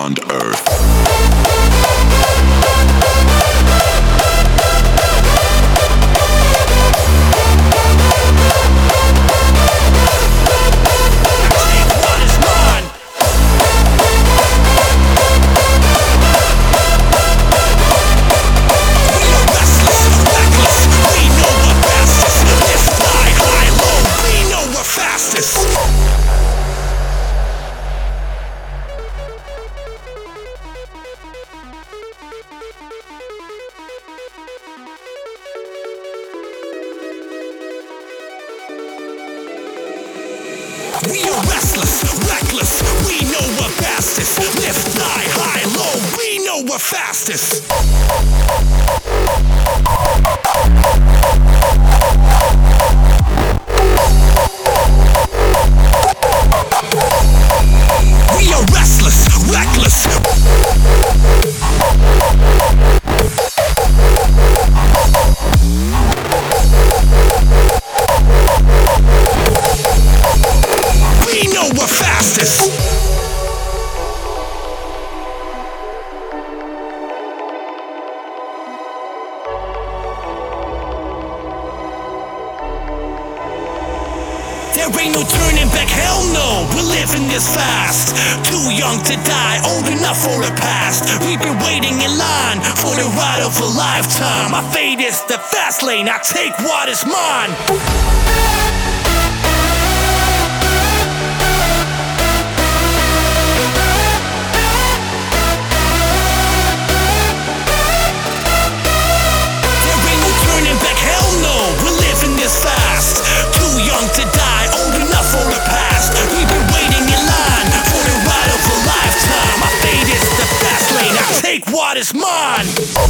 beyond Earth. Is mine.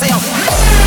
myself.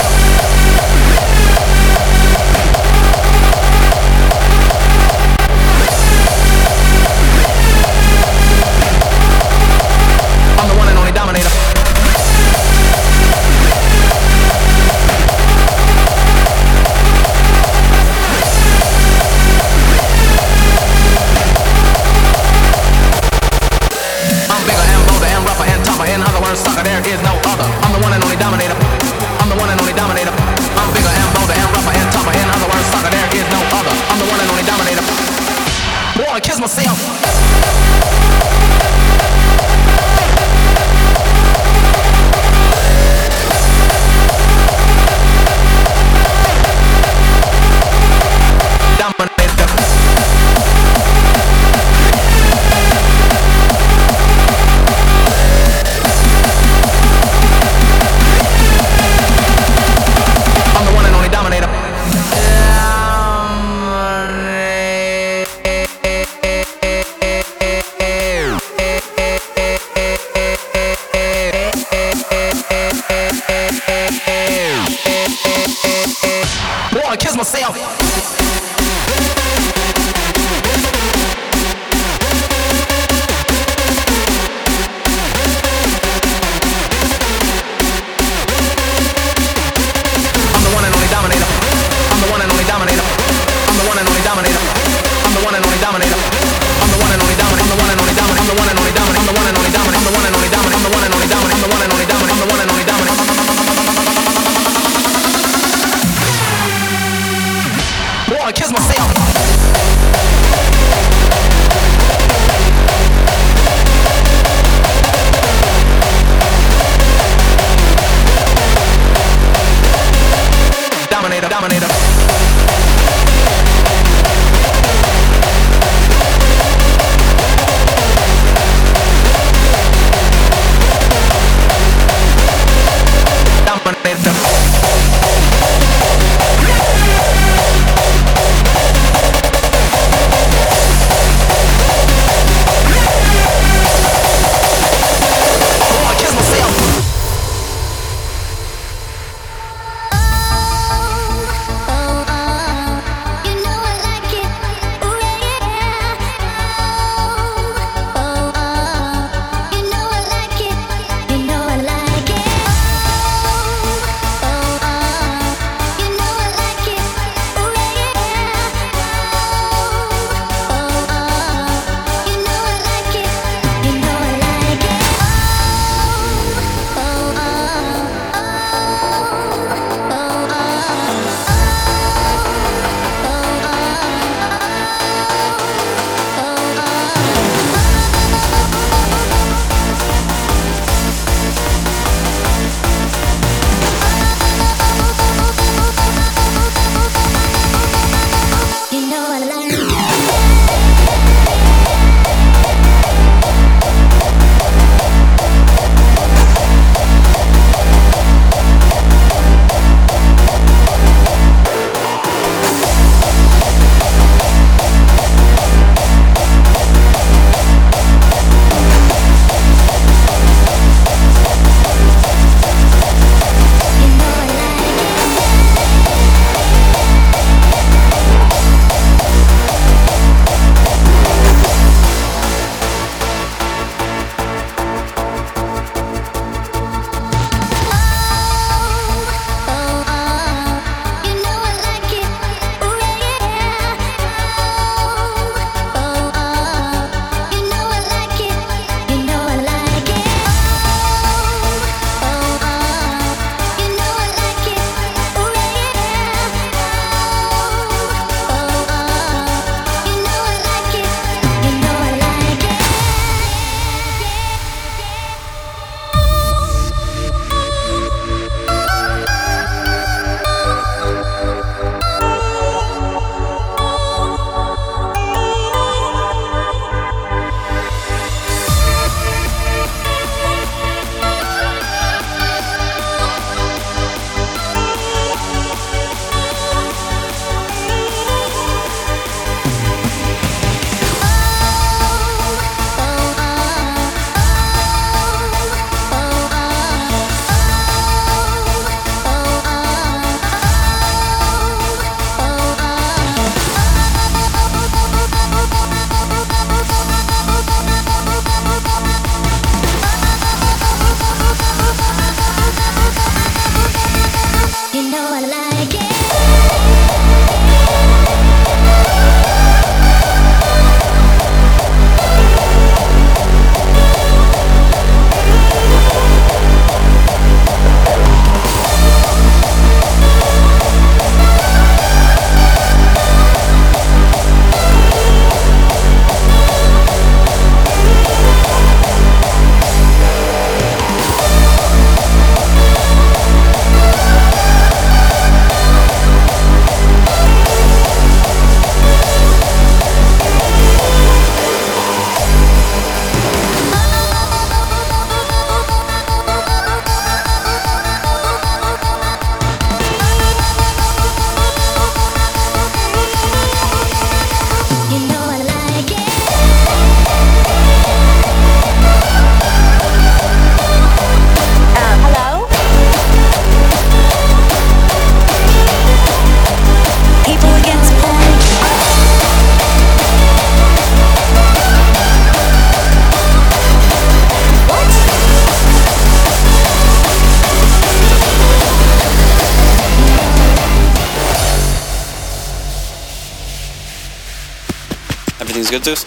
Good, Zeus?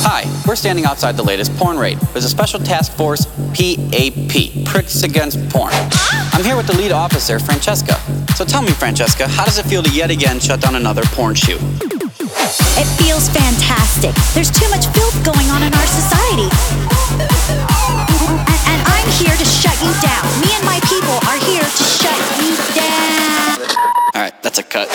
Hi, we're standing outside the latest porn raid. There's a special task force, PAP, Pricks Against Porn. I'm here with the lead officer, Francesca. So tell me, Francesca, how does it feel to yet again shut down another porn shoot? It feels fantastic. There's too much filth going on in our society. And, and I'm here to shut you down. Me and my people are here to shut you down. All right, that's a cut.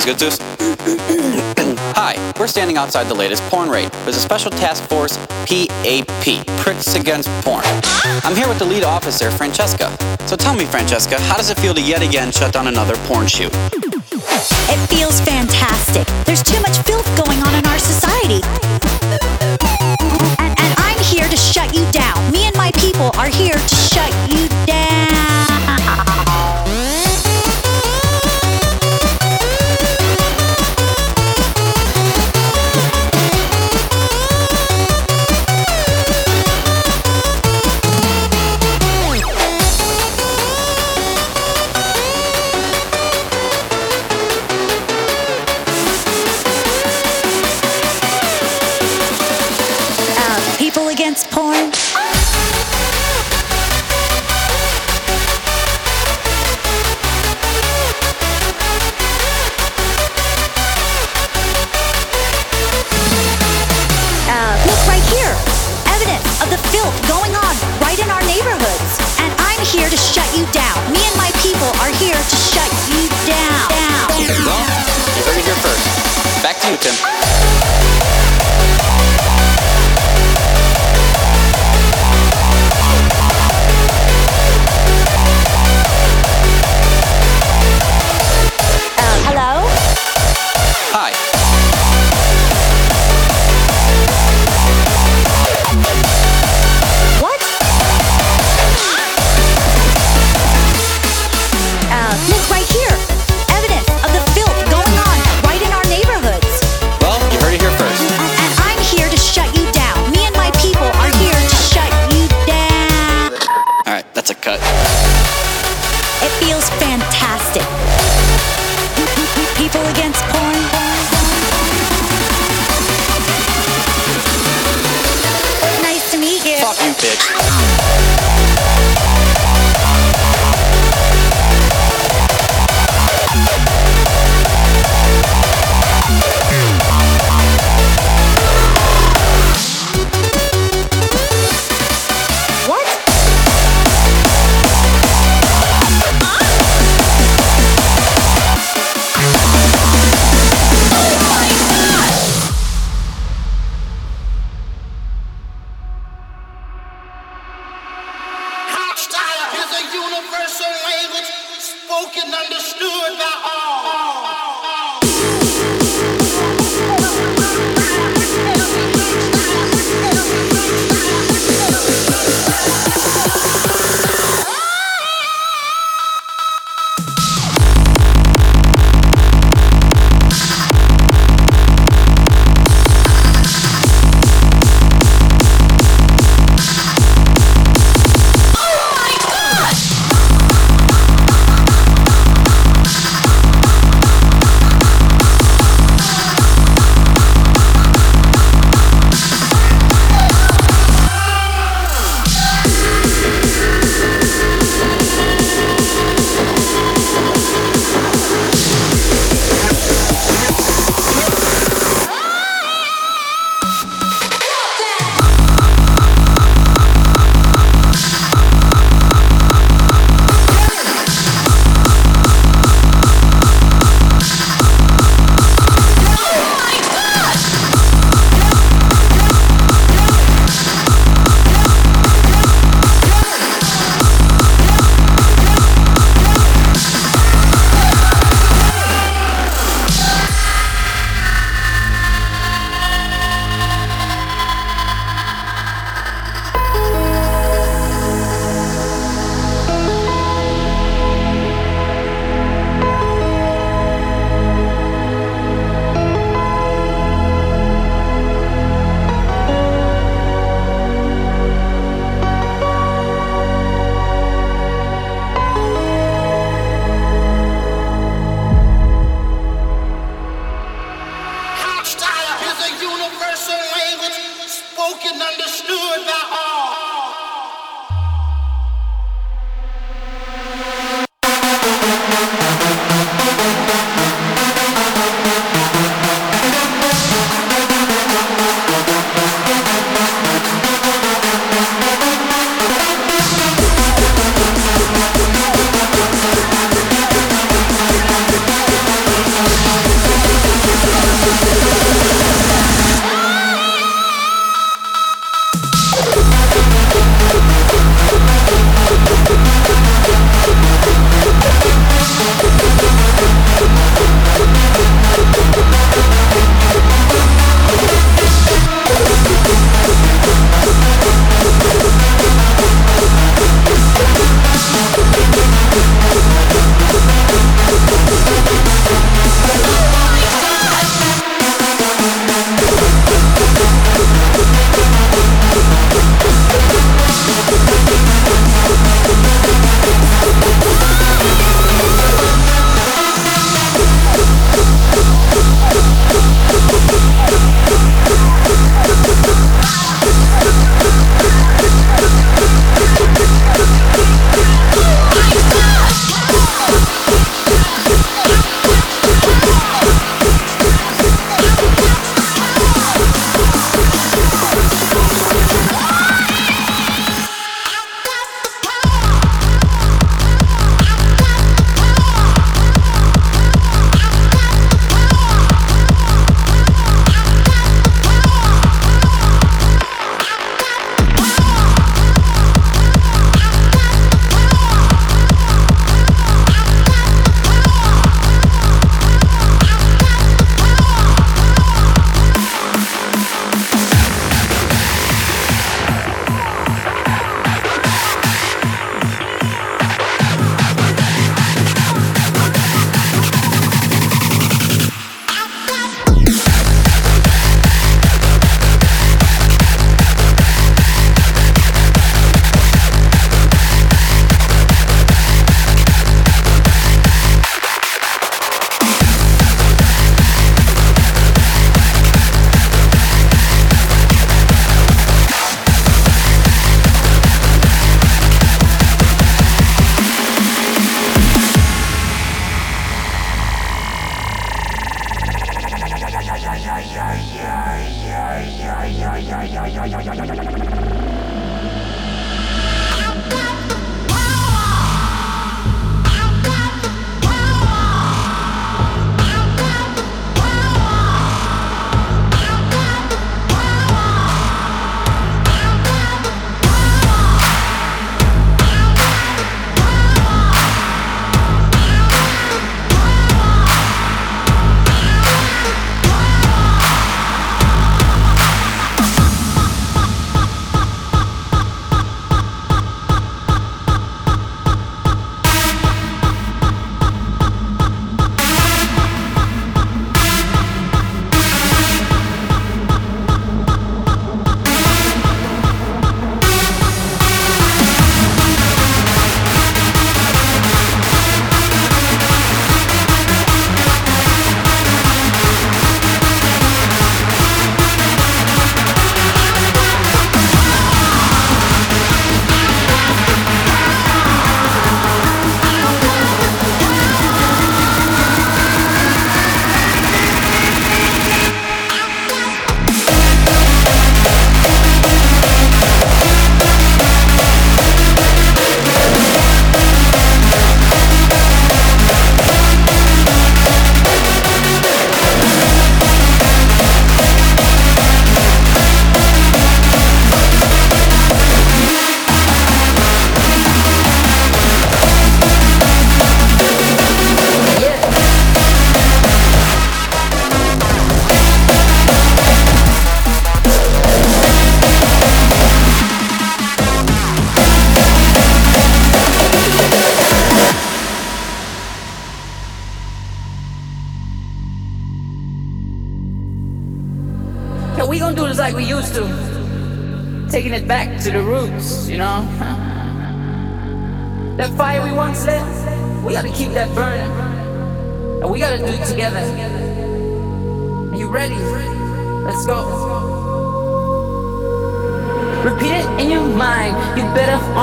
Hi, we're standing outside the latest porn raid. There's a special task force, PAP, Pricks Against Porn. I'm here with the lead officer, Francesca. So tell me, Francesca, how does it feel to yet again shut down another porn shoot? It feels fantastic. There's too much filth going on in our society. And, and I'm here to shut you down. Me and my people are here to shut you down.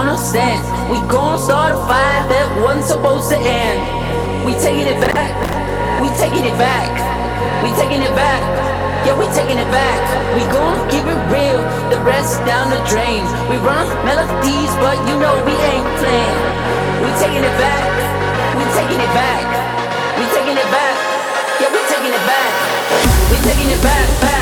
No sense. We gon' start a fight that wasn't supposed to end. We taking it back. We taking it back. We taking it back. Yeah, we taking it back. We gon' keep it real. The rest down the drain. We run melodies, but you know we ain't playing. We taking it back. We taking it back. We taking it back. Yeah, we taking it back. We taking it back. back.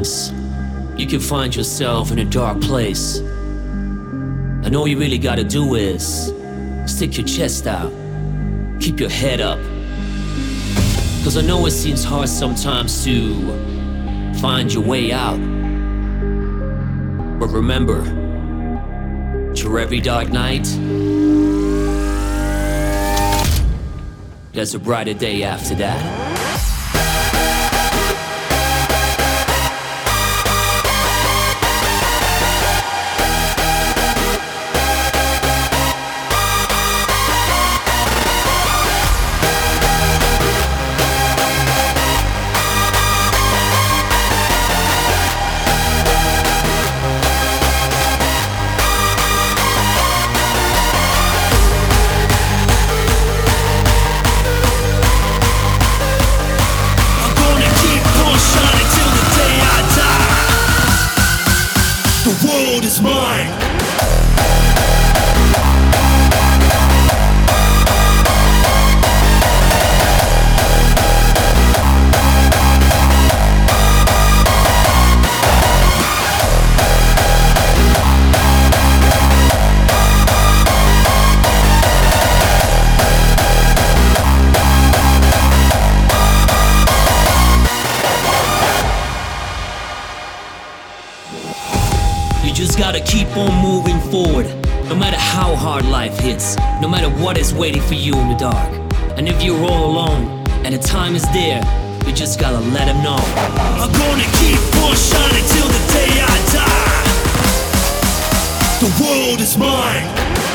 times, you can find yourself in a dark place. And all you really gotta do is stick your chest out, keep your head up. Cause I know it seems hard sometimes to find your way out. But remember, to every dark night, there's a brighter day after that. No matter what is waiting for you in the dark. And if you're all alone and the time is there, you just gotta let him know. I'm gonna keep on shining till the day I die. The world is mine.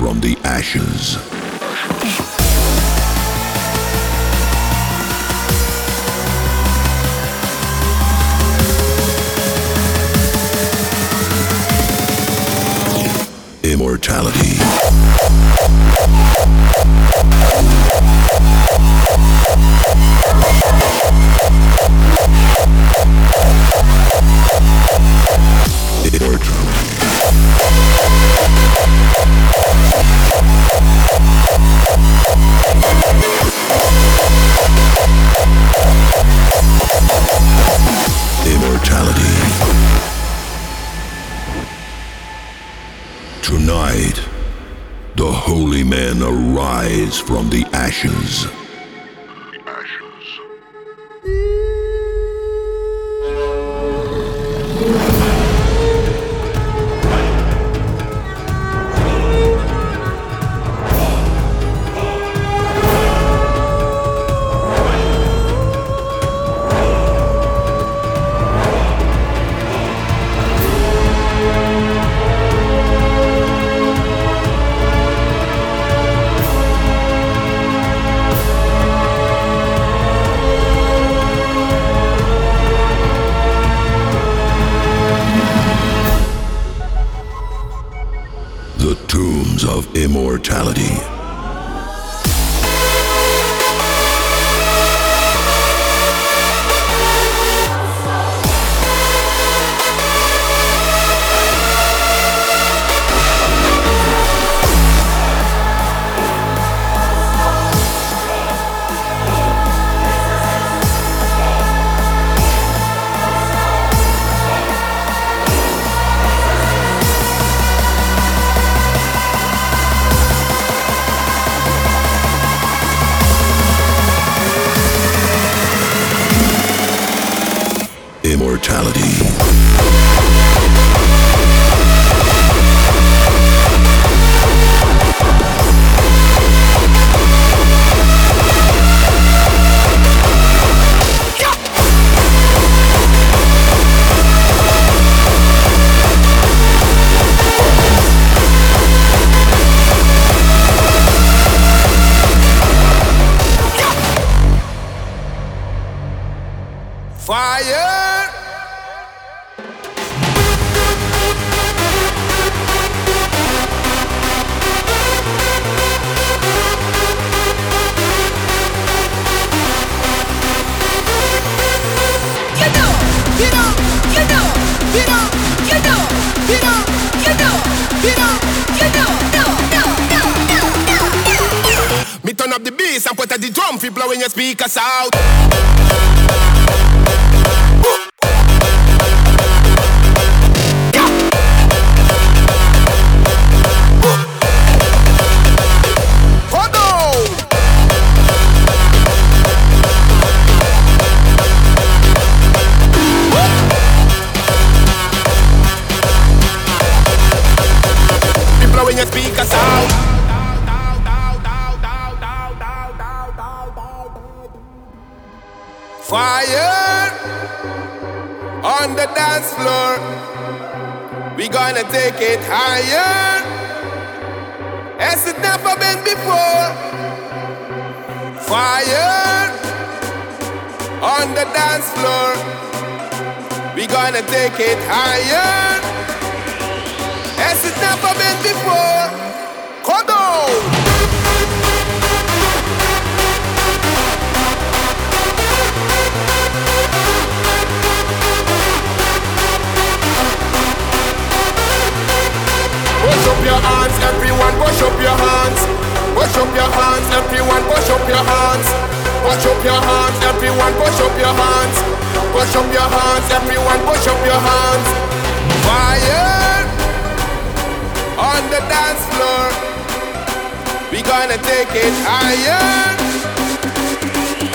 From the ashes. Arise from the ashes. Fire up your hands, everyone, push up your hands. Push up your hands, everyone, push up your hands. Push up your hands, everyone, push up your hands. Push up your hands, everyone, push up your hands. Fire on the dance floor. We gonna take it higher.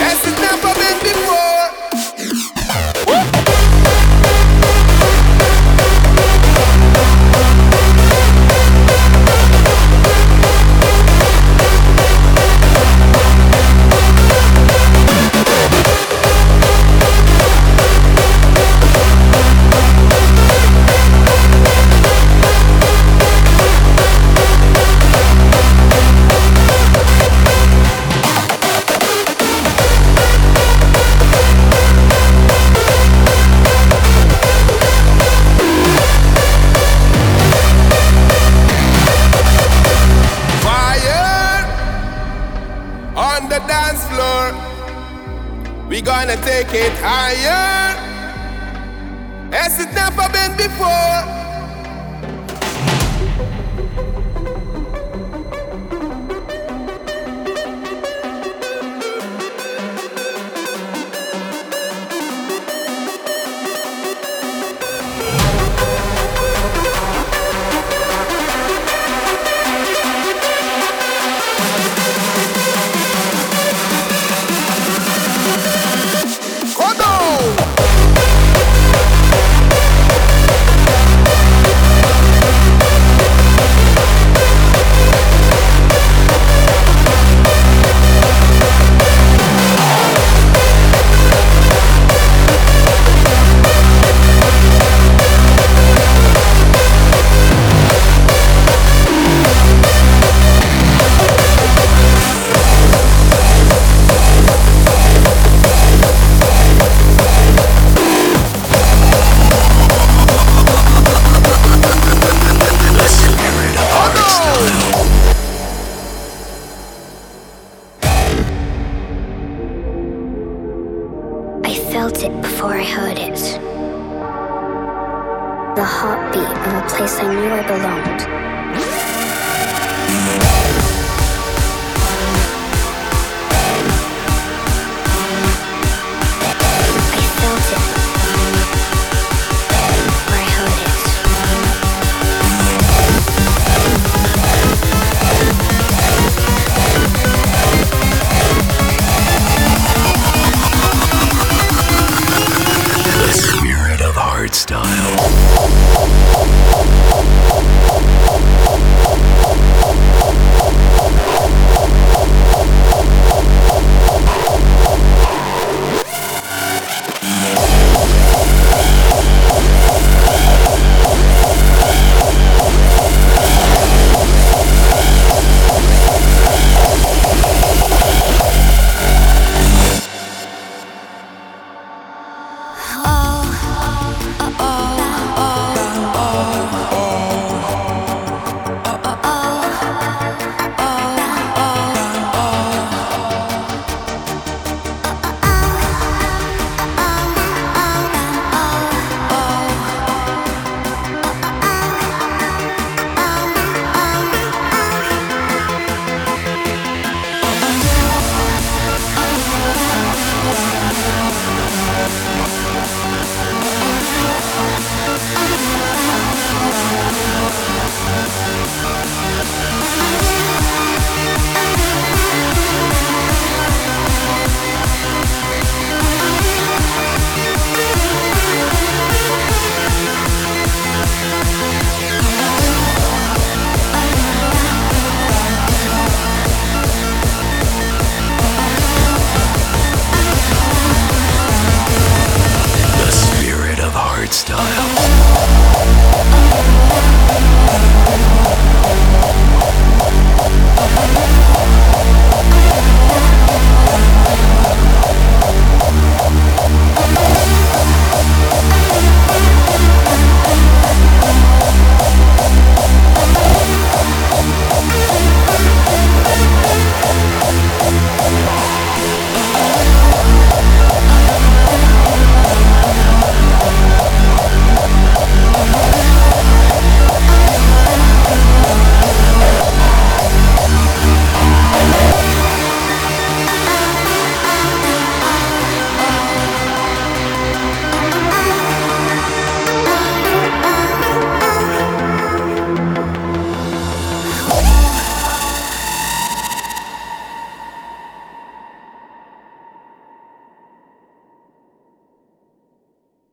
As it's never been before. Take it